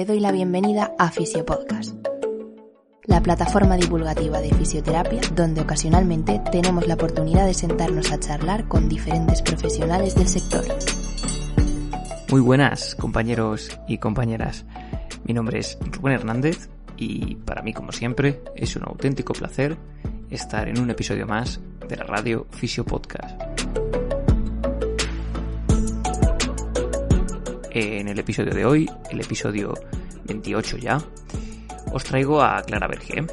te doy la bienvenida a Fisiopodcast, la plataforma divulgativa de fisioterapia donde ocasionalmente tenemos la oportunidad de sentarnos a charlar con diferentes profesionales del sector. Muy buenas, compañeros y compañeras. Mi nombre es Rubén Hernández y para mí, como siempre, es un auténtico placer estar en un episodio más de la radio Fisiopodcast. En el episodio de hoy, el episodio 28 ya, os traigo a Clara Berger.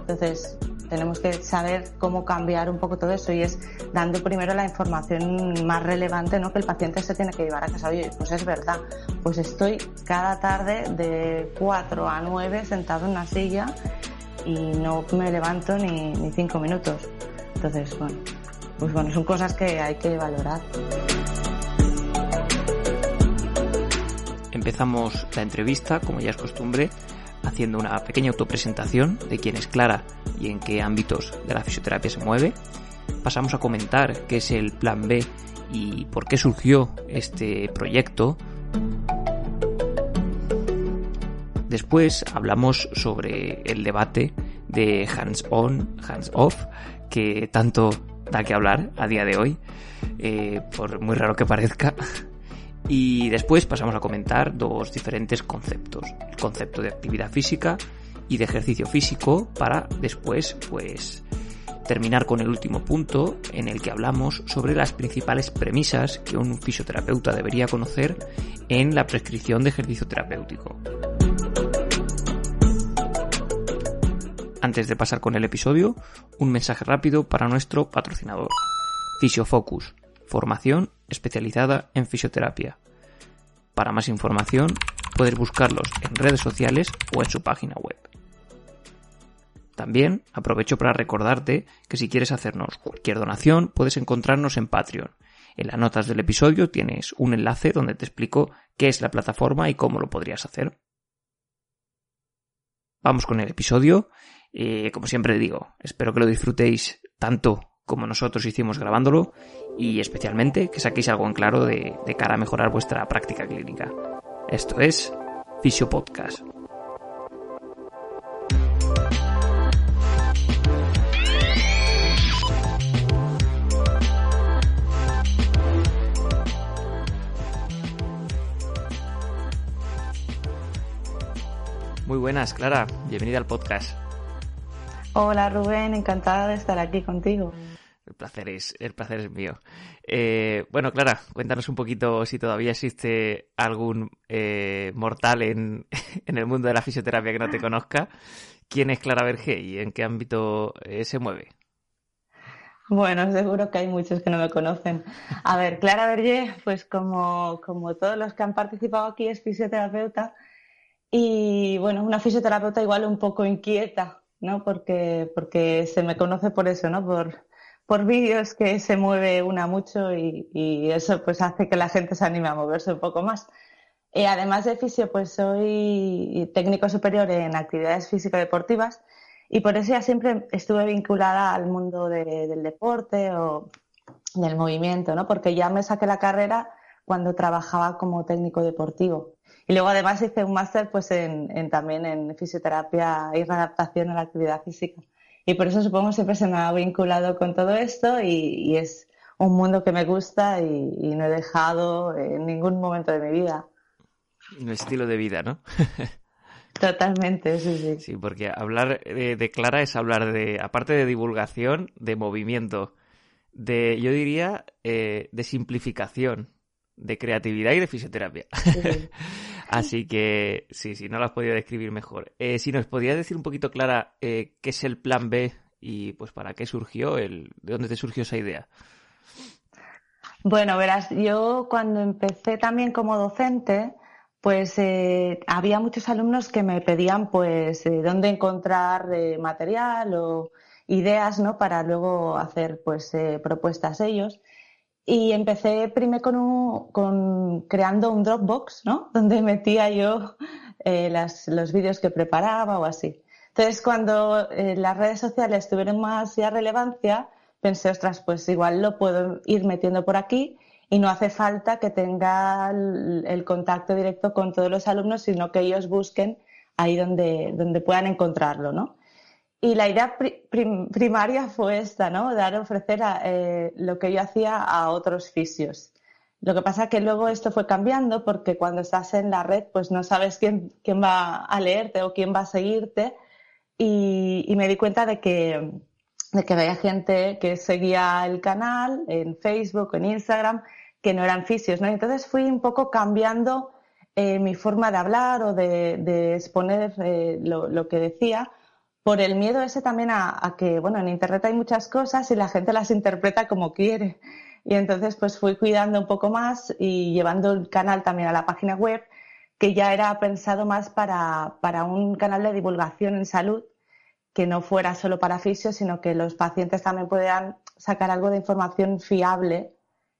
Entonces, tenemos que saber cómo cambiar un poco todo eso y es dando primero la información más relevante ¿no? que el paciente se tiene que llevar a casa. Oye, pues es verdad, pues estoy cada tarde de 4 a 9 sentado en una silla y no me levanto ni, ni cinco minutos. Entonces, bueno, pues bueno, son cosas que hay que valorar. Empezamos la entrevista, como ya es costumbre, haciendo una pequeña autopresentación de quién es Clara y en qué ámbitos de la fisioterapia se mueve. Pasamos a comentar qué es el Plan B y por qué surgió este proyecto. Después hablamos sobre el debate de hands-on, hands-off, que tanto da que hablar a día de hoy, eh, por muy raro que parezca. Y después pasamos a comentar dos diferentes conceptos. El concepto de actividad física y de ejercicio físico para después, pues, terminar con el último punto en el que hablamos sobre las principales premisas que un fisioterapeuta debería conocer en la prescripción de ejercicio terapéutico. Antes de pasar con el episodio, un mensaje rápido para nuestro patrocinador, Fisiofocus formación especializada en fisioterapia. Para más información puedes buscarlos en redes sociales o en su página web. También aprovecho para recordarte que si quieres hacernos cualquier donación puedes encontrarnos en Patreon. En las notas del episodio tienes un enlace donde te explico qué es la plataforma y cómo lo podrías hacer. Vamos con el episodio. Eh, como siempre digo, espero que lo disfrutéis tanto como nosotros hicimos grabándolo y especialmente que saquéis algo en claro de, cara a mejorar vuestra práctica clínica. Esto es Fisio Podcast. Muy buenas, Clara. Bienvenida al podcast. Hola Rubén, encantada de estar aquí contigo. El placer es, el placer es mío. Eh, bueno, Clara, cuéntanos un poquito si todavía existe algún eh, mortal en, en, el mundo de la fisioterapia que no te conozca. ¿Quién es Clara Berger y en qué ámbito eh, se mueve? Bueno, seguro que hay muchos que no me conocen. A ver, Clara Berger, pues como, como todos los que han participado aquí, es fisioterapeuta y bueno, una fisioterapeuta igual un poco inquieta, ¿no? Porque, porque se me conoce por eso, ¿no? Por, por vídeos que se mueve una mucho y, eso pues hace que la gente se anime a moverse un poco más. Y además de fisio, pues soy técnico superior en actividades físico-deportivas y por eso ya siempre estuve vinculada al mundo de, del deporte o del movimiento, ¿no? Porque ya me saqué la carrera cuando trabajaba como técnico deportivo. Y luego además hice un máster pues en, en, también en fisioterapia y readaptación a la actividad física. Y por eso supongo siempre se me ha vinculado con todo esto y, y es un mundo que me gusta y, y, no he dejado en ningún momento de mi vida. Un estilo de vida, ¿no? Totalmente, sí, sí. Sí, porque hablar de, de, Clara es hablar de, aparte de divulgación, de movimiento, de, yo diría, eh, de simplificación, de creatividad y de fisioterapia. Sí. Así que sí, sí, no lo has podido describir mejor. Eh, si nos podías decir un poquito, Clara, eh, qué es el plan B y pues para qué surgió, el, de dónde te surgió esa idea. Bueno, verás, yo cuando empecé también como docente, pues eh, había muchos alumnos que me pedían pues eh, dónde encontrar eh, material o ideas, ¿no? Para luego hacer pues propuestas ellos. Y empecé primero con, un, con creando un Dropbox, ¿no? Donde metía yo eh, los vídeos que preparaba o así. Entonces, cuando eh, las redes sociales tuvieron más ya relevancia, pensé, ostras, pues igual lo puedo ir metiendo por aquí y no hace falta que tenga el, contacto directo con todos los alumnos, sino que ellos busquen ahí donde, donde puedan encontrarlo, ¿no? Y la idea primaria fue esta, ¿no? Dar, ofrecer eh, lo que yo hacía a otros fisios. Lo que pasa que luego esto fue cambiando porque cuando estás en la red, pues no sabes quién, quién va a leerte o quién va a seguirte. Y, y me di cuenta de que, de que había gente que seguía el canal en Facebook, en Instagram, que no eran fisios, ¿no? Entonces fui un poco cambiando eh, mi forma de hablar o de, de exponer eh, lo, lo, que decía por el miedo ese también a, que, bueno, en Internet hay muchas cosas y la gente las interpreta como quiere. Y entonces pues fui cuidando un poco más y llevando el canal también a la página web, que ya era pensado más para, para un canal de divulgación en salud, que no fuera solo para fisios, sino que los pacientes también pudieran sacar algo de información fiable,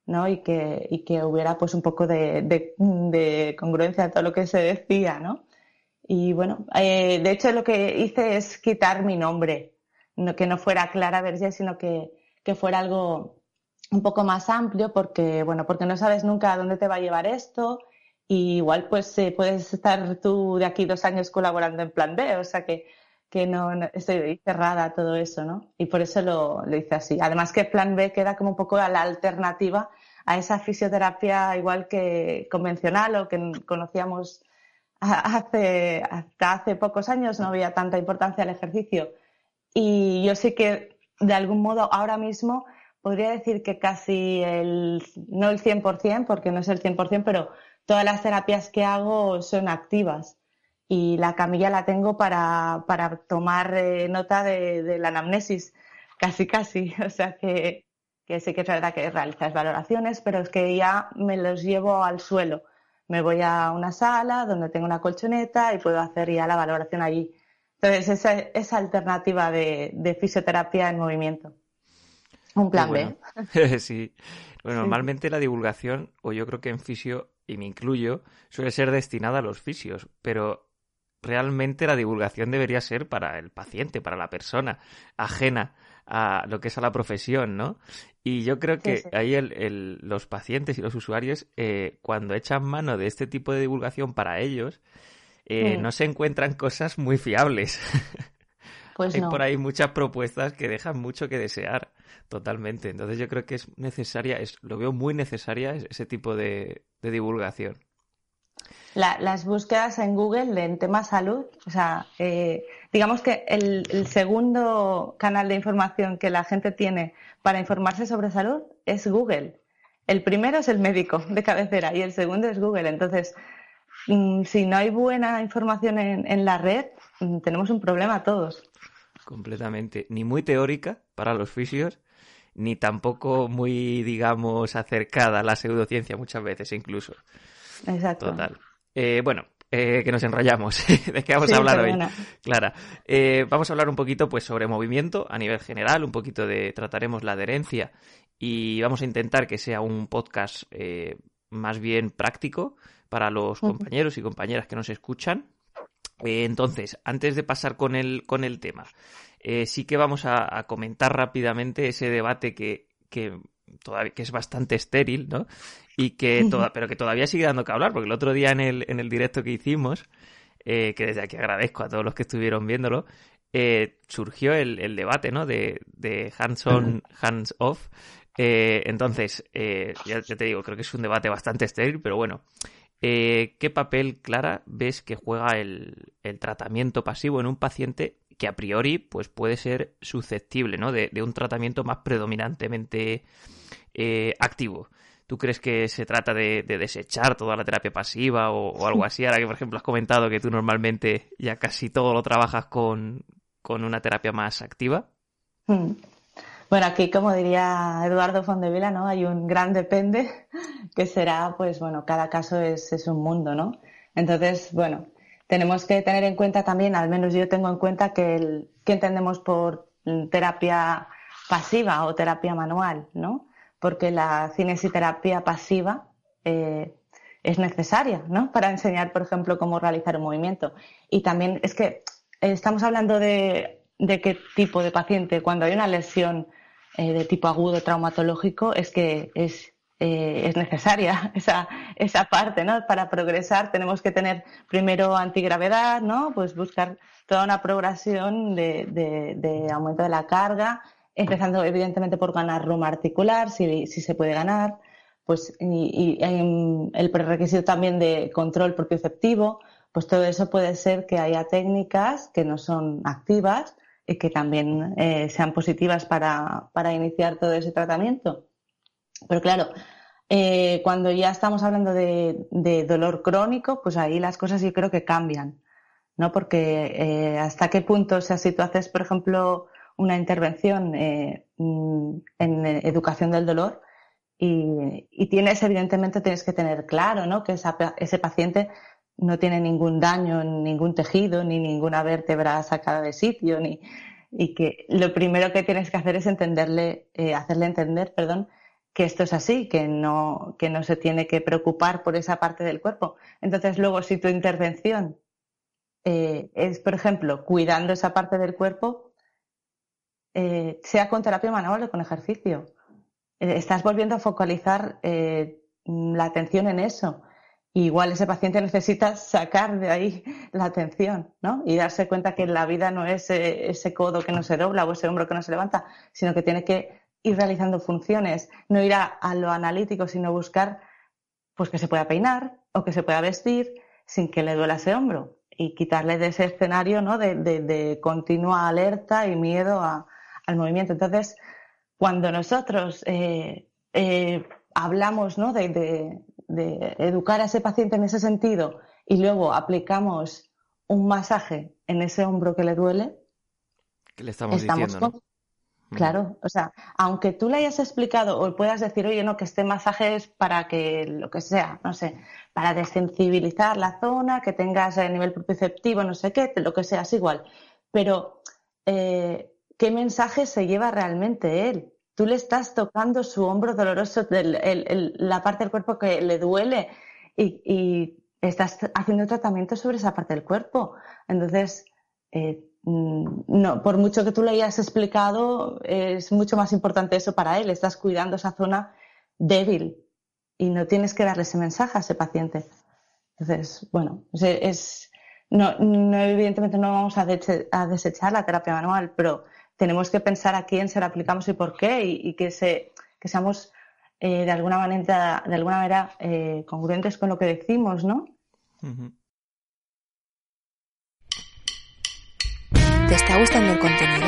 ¿no? Y que, y que hubiera pues un poco de, de, de congruencia en todo lo que se decía, ¿no? Y bueno, eh, de hecho lo que hice es quitar mi nombre, no, que no fuera Clara Vergé, sino que, que fuera algo un poco más amplio porque, bueno, porque no sabes nunca a dónde te va a llevar esto y igual pues eh, puedes estar tú de aquí dos años colaborando en Plan B, o sea que, que no, estoy cerrada a todo eso, ¿no? Y por eso lo, lo hice así. Además que Plan B queda como un poco a la alternativa a esa fisioterapia igual que convencional o que conocíamos hace, hasta hace pocos años no había tanta importancia al ejercicio. Y yo sí que, de algún modo, ahora mismo podría decir que casi el, no el 100%, porque no es el 100%, pero todas las terapias que hago son activas. Y la camilla la tengo para, para tomar eh, nota de, la anamnesis, casi, casi. O sea que, que sí que es verdad que realizas valoraciones, pero es que ya me los llevo al suelo me voy a una sala donde tengo una colchoneta y puedo hacer ya la valoración allí. Entonces, esa, esa alternativa de, fisioterapia en movimiento. Un plan B. sí. Bueno, normalmente la divulgación, o yo creo que en fisio, y me incluyo, suele ser destinada a los fisios, pero realmente la divulgación debería ser para el paciente, para la persona ajena a lo que es a la profesión, ¿no? Y yo creo que ahí el, los pacientes y los usuarios, eh, cuando echan mano de este tipo de divulgación para ellos, eh, no se encuentran cosas muy fiables. Pues Hay por ahí muchas propuestas que dejan mucho que desear, totalmente. Entonces yo creo que es necesaria, es, lo veo muy necesaria ese tipo de divulgación las búsquedas en Google en tema salud, o sea, eh, digamos que el, segundo canal de información que la gente tiene para informarse sobre salud es Google. El primero es el médico de cabecera y el segundo es Google. Entonces, mm, si no hay buena información en, la red, mm, tenemos un problema todos. Completamente. Ni muy teórica para los fisios, ni tampoco muy, digamos, acercada a la pseudociencia muchas veces incluso. Exacto. Total. Eh, bueno, eh, que nos enrollamos. ¿De qué vamos a hablar hoy? Clara, eh, vamos a hablar un poquito pues sobre movimiento a nivel general, un poquito de trataremos la adherencia y vamos a intentar que sea un podcast más bien práctico para los compañeros y compañeras que nos escuchan. entonces, antes de pasar con el, con el tema, sí que vamos a, a, comentar rápidamente ese debate que, que todavía que es bastante estéril, ¿no? Y que toda, pero que todavía sigue dando que hablar, porque el otro día en el, en el directo que hicimos, eh, que desde aquí agradezco a todos los que estuvieron viéndolo, eh, surgió el, el, debate, ¿no? De, de hands on, hands off. Eh, entonces, ya, te digo, creo que es un debate bastante estéril, pero bueno. ¿Qué papel, Clara, ves que juega el, el tratamiento pasivo en un paciente que a priori pues puede ser susceptible ¿no? de, un tratamiento más predominantemente eh, activo. ¿Tú crees que se trata de, desechar toda la terapia pasiva o, algo así? Ahora que, por ejemplo, has comentado que tú normalmente ya casi todo lo trabajas con, una terapia más activa. Hmm. Bueno, aquí, como diría Eduardo Fondevila, ¿no? Hay un gran depende que será, pues bueno, cada caso es, es un mundo, ¿no? Entonces, bueno, tenemos que tener en cuenta también, al menos yo tengo en cuenta que, el, que entendemos por terapia pasiva o terapia manual, ¿no? Porque la cinesiterapia pasiva eh, es necesaria, ¿no? Para enseñar, por ejemplo, cómo realizar un movimiento. Y también es que estamos hablando de, de qué tipo de paciente. Cuando hay una lesión eh, de tipo agudo traumatológico, es que es eh, es necesaria esa, esa parte, ¿no? Para progresar tenemos que tener primero antigravedad, ¿no? Pues buscar toda una progresión de, de, aumento de la carga, empezando evidentemente por ganar ruma articular, si, si se puede ganar, pues y, y, el prerequisito también de control propioceptivo, pues todo eso puede ser que haya técnicas que no son activas y que también eh, sean positivas para, para iniciar todo ese tratamiento. Pero claro, eh, cuando ya estamos hablando de, dolor crónico, pues ahí las cosas yo creo que cambian, ¿no? Porque eh, hasta qué punto, o sea, si tú haces, por ejemplo, una intervención eh, mm, en educación del dolor y, tienes, evidentemente, tienes que tener claro, ¿no? Que ese paciente no tiene ningún daño en ningún tejido, ni ninguna vértebra sacada de sitio, ni, y que lo primero que tienes que hacer es entenderle, hacerle entender, perdón, que esto es así, que no, que no se tiene que preocupar por esa parte del cuerpo. Entonces, luego, si tu intervención eh, es, por ejemplo, cuidando esa parte del cuerpo, eh, sea con terapia manual o con ejercicio, eh, estás volviendo a focalizar la atención en eso. igual ese paciente necesita sacar de ahí la atención, ¿no? Y darse cuenta que la vida no es ese codo que no se dobla o ese hombro que no se levanta, sino que tiene que ir realizando funciones, no ir a, lo analítico, sino buscar pues que se pueda peinar o que se pueda vestir sin que le duela ese hombro y quitarle de ese escenario ¿no? de, continua alerta y miedo al movimiento. Entonces, cuando nosotros eh, eh, hablamos ¿no? de, educar a ese paciente en ese sentido y luego aplicamos un masaje en ese hombro que le duele, ¿Qué le estamos, diciendo? Claro, o sea, aunque tú le hayas explicado o puedas decir, oye, no, que este masaje es para que lo que sea, no sé, para desensibilizar la zona, que tengas el nivel propioceptivo, no sé qué, lo que sea, es igual. Pero, eh, ¿qué mensaje se lleva realmente él? Tú le estás tocando su hombro doloroso, la parte del cuerpo que le duele y, y estás haciendo tratamiento sobre esa parte del cuerpo. Entonces, eh, Mm, no, por mucho que tú le hayas explicado, es mucho más importante eso para él. Estás cuidando esa zona débil y no tienes que darle ese mensaje a ese paciente. Entonces, bueno, es, no, evidentemente no vamos a, desechar la terapia manual, pero tenemos que pensar a quién se la aplicamos y por qué y, que, se, que seamos eh, de alguna manera, de alguna manera eh, congruentes con lo que decimos, ¿no? ¿Te está gustando el contenido?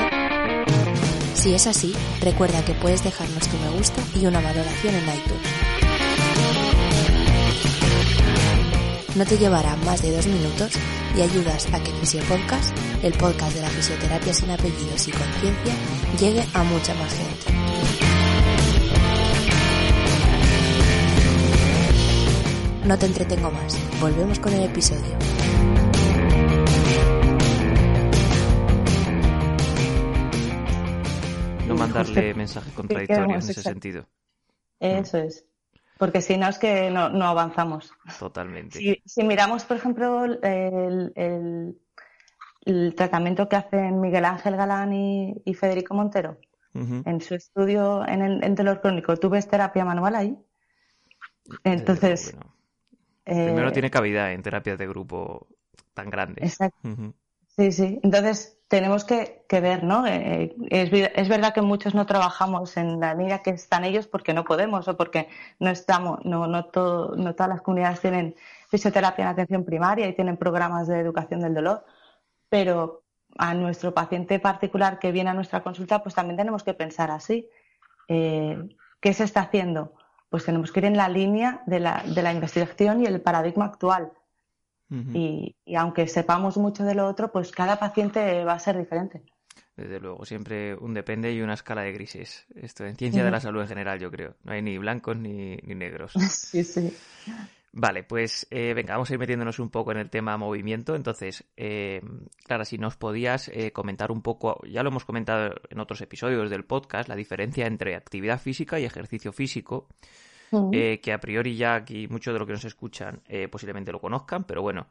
Si es así, recuerda que puedes dejarnos tu me gusta y una valoración en iTunes. No te llevará más de dos minutos y ayudas a que Fisiopodcast, el podcast de la fisioterapia sin apellidos y conciencia, llegue a mucha más gente. No te entretengo más, volvemos con el episodio. darle mensajes contradictorios en ese sentido. Eso es. Porque si no es que no, avanzamos. Totalmente. Si, miramos, por ejemplo, el, tratamiento que hacen Miguel Ángel Galán y, Federico Montero en su estudio en el dolor crónico, ¿tú ves terapia manual ahí? Entonces. Primero eh, tiene cavidad en terapias de grupo tan grandes. Exacto. Sí, sí. Entonces tenemos que, ver, ¿no? Eh, es, es, verdad que muchos no trabajamos en la línea que están ellos porque no podemos o porque no estamos, no, no, todo, no todas las comunidades tienen fisioterapia en atención primaria y tienen programas de educación del dolor, pero a nuestro paciente particular que viene a nuestra consulta, pues también tenemos que pensar así. Eh, ¿Qué se está haciendo? Pues tenemos que ir en la línea de la, de la investigación y el paradigma actual y, aunque sepamos mucho de lo otro, pues cada paciente va a ser diferente. Desde luego, siempre un depende y una escala de grises. Esto en ciencia de la salud en general, yo creo. No hay ni blancos ni, negros. Sí, sí. Vale, pues eh, venga, vamos a ir metiéndonos un poco en el tema movimiento. Entonces, eh, Clara, si nos podías eh, comentar un poco, ya lo hemos comentado en otros episodios del podcast, la diferencia entre actividad física y ejercicio físico. Eh, que a priori ya aquí muchos de los que nos escuchan eh, posiblemente lo conozcan, pero bueno,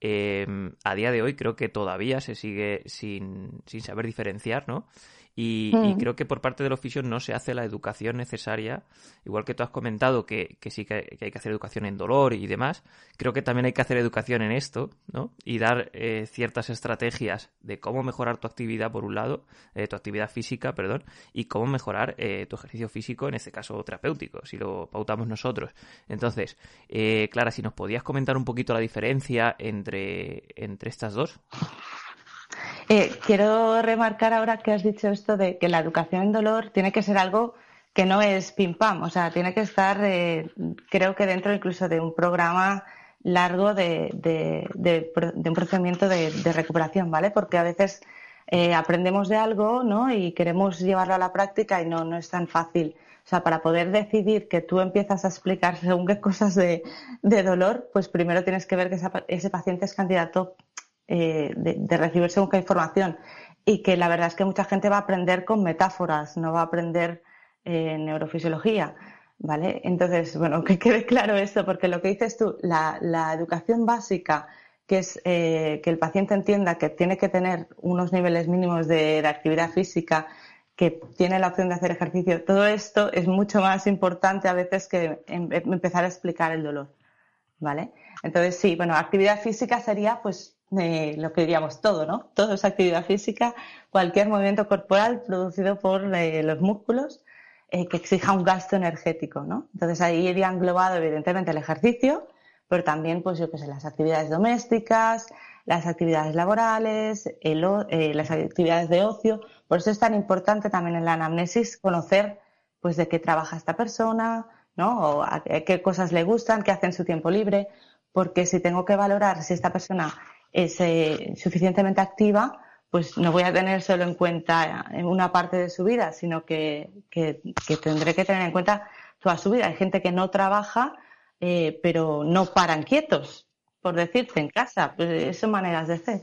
em, a día de hoy creo que todavía se sigue sin, sin saber diferenciar, ¿no? Y, mm. creo que por parte de los fisios no se hace la educación necesaria, igual que tú has comentado que, sí que hay que hacer educación en dolor y demás, creo que también hay que hacer educación en esto, ¿no? Y dar eh, ciertas estrategias de cómo mejorar tu actividad, por un lado, eh, tu actividad física, perdón, y cómo mejorar eh, tu ejercicio físico, en este caso terapéutico, si lo pautamos nosotros. Entonces, Clara, si nos podías comentar un poquito la diferencia entre, entre estas dos. Eh, quiero remarcar ahora que has dicho esto de que la educación en dolor tiene que ser algo que no es pim pam, o sea, tiene que estar, eh, creo que dentro incluso de un programa largo de, un procedimiento de, recuperación, ¿vale? Porque a veces eh, aprendemos de algo, ¿no? Y queremos llevarlo a la práctica y no, no es tan fácil. O sea, para poder decidir que tú empiezas a explicar según qué cosas de, dolor, pues primero tienes que ver que ese paciente es candidato eh, de, recibir según qué información. Y que la verdad es que mucha gente va a aprender con metáforas, no va a aprender eh, neurofisiología. ¿Vale? Entonces, bueno, que quede claro esto, porque lo que dices tú, la, educación básica, que es eh, que el paciente entienda que tiene que tener unos niveles mínimos de, actividad física, que tiene la opción de hacer ejercicio, todo esto es mucho más importante a veces que em, empezar a explicar el dolor. ¿Vale? Entonces, sí, bueno, actividad física sería pues lo que diríamos todo, ¿no? Todo es actividad física, cualquier movimiento corporal producido por eh, los músculos eh, que exija un gasto energético, ¿no? Entonces ahí iría englobado evidentemente el ejercicio, pero también, pues yo qué sé, las actividades domésticas, las actividades laborales, eh, las actividades de ocio. Por eso es tan importante también en la anamnesis conocer, pues, de qué trabaja esta persona, ¿no? O a qué cosas le gustan, qué hace en su tiempo libre, porque si tengo que valorar si esta persona es eh, suficientemente activa, pues no voy a tener solo en cuenta una parte de su vida, sino que, tendré que tener en cuenta toda su vida. Hay gente que no trabaja, eh, pero no paran quietos, por decirte, en casa. Pues son maneras de ser.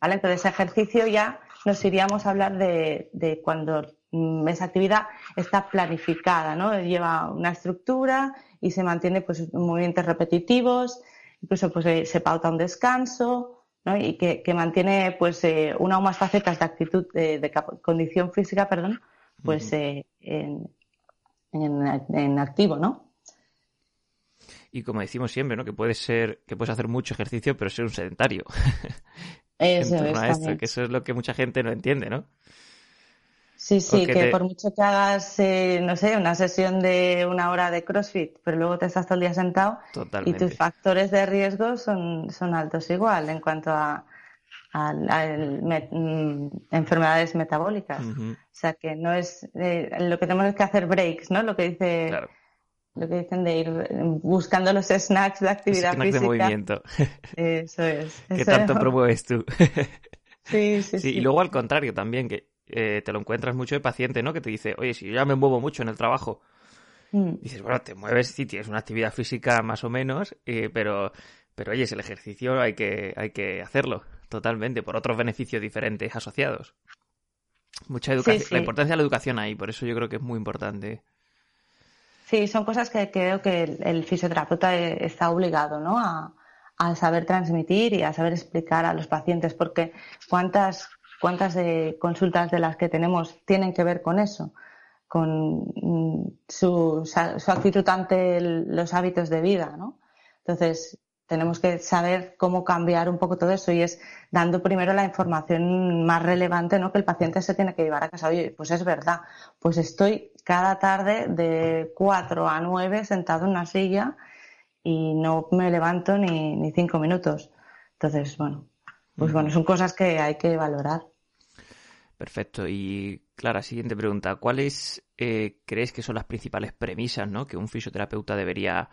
¿vale? Entonces, ejercicio ya nos iríamos a hablar de, cuando mm, esa actividad está planificada, ¿no? Lleva una estructura y se mantiene pues movimientos repetitivos, incluso pues eh, se pauta un descanso, y que, mantiene pues eh, una o más facetas de actitud de, condición física perdón pues eh, en, activo no y como decimos siempre no que puedes ser que puedes hacer mucho ejercicio pero ser un sedentario. Eso es, que eso es lo que mucha gente no entiende no Sí, sí, que por mucho que hagas, eh, no sé, una sesión de una hora de CrossFit, pero luego te estás todo el día sentado y tus factores de riesgo son, son altos igual en cuanto a, mm, enfermedades metabólicas. O sea que no es, eh, lo que tenemos es que hacer breaks, ¿no? Lo que dice, lo que dicen de ir buscando los snacks de actividad física. de movimiento. Eso es. ¿Qué tanto promueves tú? sí, sí, sí. Y luego al contrario también, que eh, te lo encuentras mucho de paciente, ¿no? Que te dice, oye, si yo ya me muevo mucho en el trabajo, mm. dices, bueno, te mueves, sí, tienes una actividad física más o menos, eh, pero, pero oye, es el ejercicio hay que, hay que hacerlo totalmente, por otros beneficios diferentes asociados. Mucha educación, la importancia de la educación ahí, por eso yo creo que es muy importante. Sí, son cosas que creo que el, fisioterapeuta e, está obligado, ¿no? A, a saber transmitir y a saber explicar a los pacientes, porque cuántas cuántas de consultas de las que tenemos tienen que ver con eso, con mm, su, actitud ante los hábitos de vida, ¿no? Entonces, tenemos que saber cómo cambiar un poco todo eso y es dando primero la información más relevante, ¿no? Que el paciente se tiene que llevar a casa. Oye, pues es verdad, pues estoy cada tarde de 4 a 9 sentado en una silla y no me levanto ni, ni cinco minutos. Entonces, bueno, pues bueno, son cosas que hay que valorar. Perfecto. Y Clara, siguiente pregunta. ¿Cuáles eh, crees que son las principales premisas ¿no? que un fisioterapeuta debería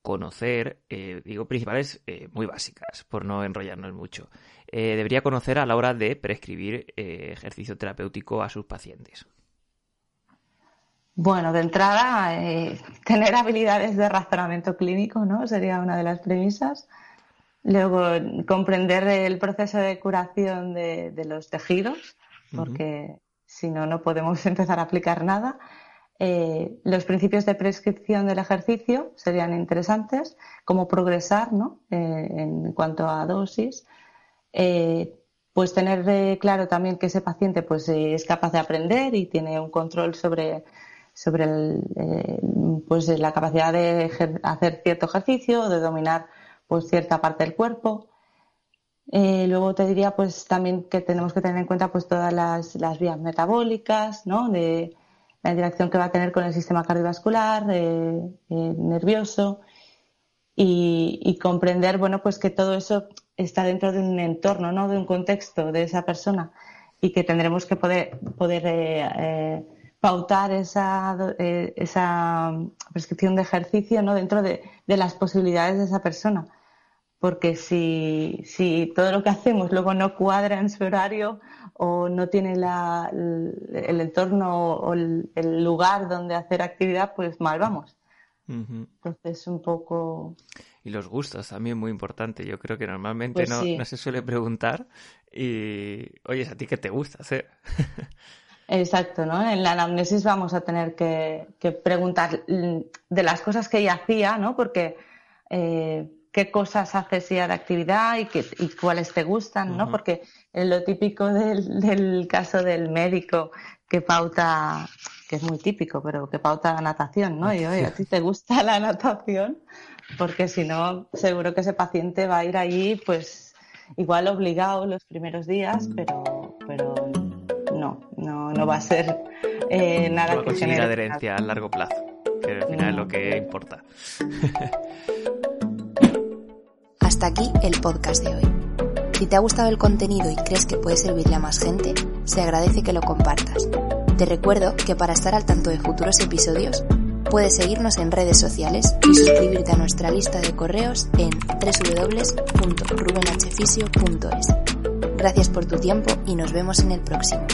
conocer? Eh, digo principales eh, muy básicas, por no enrollarnos mucho. debería conocer a la hora de prescribir ejercicio terapéutico a sus pacientes. Bueno, de entrada, tener habilidades de razonamiento clínico, ¿no? Sería una de las premisas. Luego, comprender el proceso de curación de los tejidos porque si no, no podemos empezar a aplicar nada. Eh, los principios de prescripción del ejercicio serían interesantes, cómo progresar ¿no? Eh, en cuanto a dosis. Eh, pues tener claro también que ese paciente pues es capaz de aprender y tiene un control sobre sobre pues la capacidad de hacer cierto ejercicio, de dominar pues cierta parte del cuerpo. Luego te diría pues también que tenemos que tener en cuenta pues todas las, las vías metabólicas, ¿no? De la interacción que va a tener con el sistema cardiovascular, nervioso y, y, comprender bueno pues que todo eso está dentro de un entorno, ¿no? De un contexto de esa persona y que tendremos que poder, poder eh, eh, pautar esa, eh, esa prescripción de ejercicio, ¿no? Dentro de, las posibilidades de esa persona. Porque si, si todo lo que hacemos luego no cuadra en su horario o no tiene la, el, entorno o el, el lugar donde hacer actividad, pues mal vamos. Entonces, un poco. Y los gustos también muy importante. Yo creo que normalmente pues no, se suele preguntar. Y, oye, ¿a ti qué te gusta hacer? Exacto, ¿no? En la anamnesis vamos a tener que, preguntar de las cosas que ella hacía, ¿no? Porque eh, qué cosas haces ella de actividad y, qué, y cuáles te gustan, ¿no? Porque lo típico del, del caso del médico que pauta que es muy típico, pero que pauta la natación, ¿no? Y oye, ¿a ti te gusta la natación? Porque si no, seguro que ese paciente va a ir allí, pues igual obligado los primeros días, pero, pero no, no, no va a ser eh, nada no va que a adherencia a largo plazo, que al final es lo que importa. Hasta aquí el podcast de hoy. Si te ha gustado el contenido y crees que puede servirle a más gente, se agradece que lo compartas. Te recuerdo que para estar al tanto de futuros episodios, puedes seguirnos en redes sociales y suscribirte a nuestra lista de correos en www.rubenhfisio.es. Gracias por tu tiempo y nos vemos en el próximo.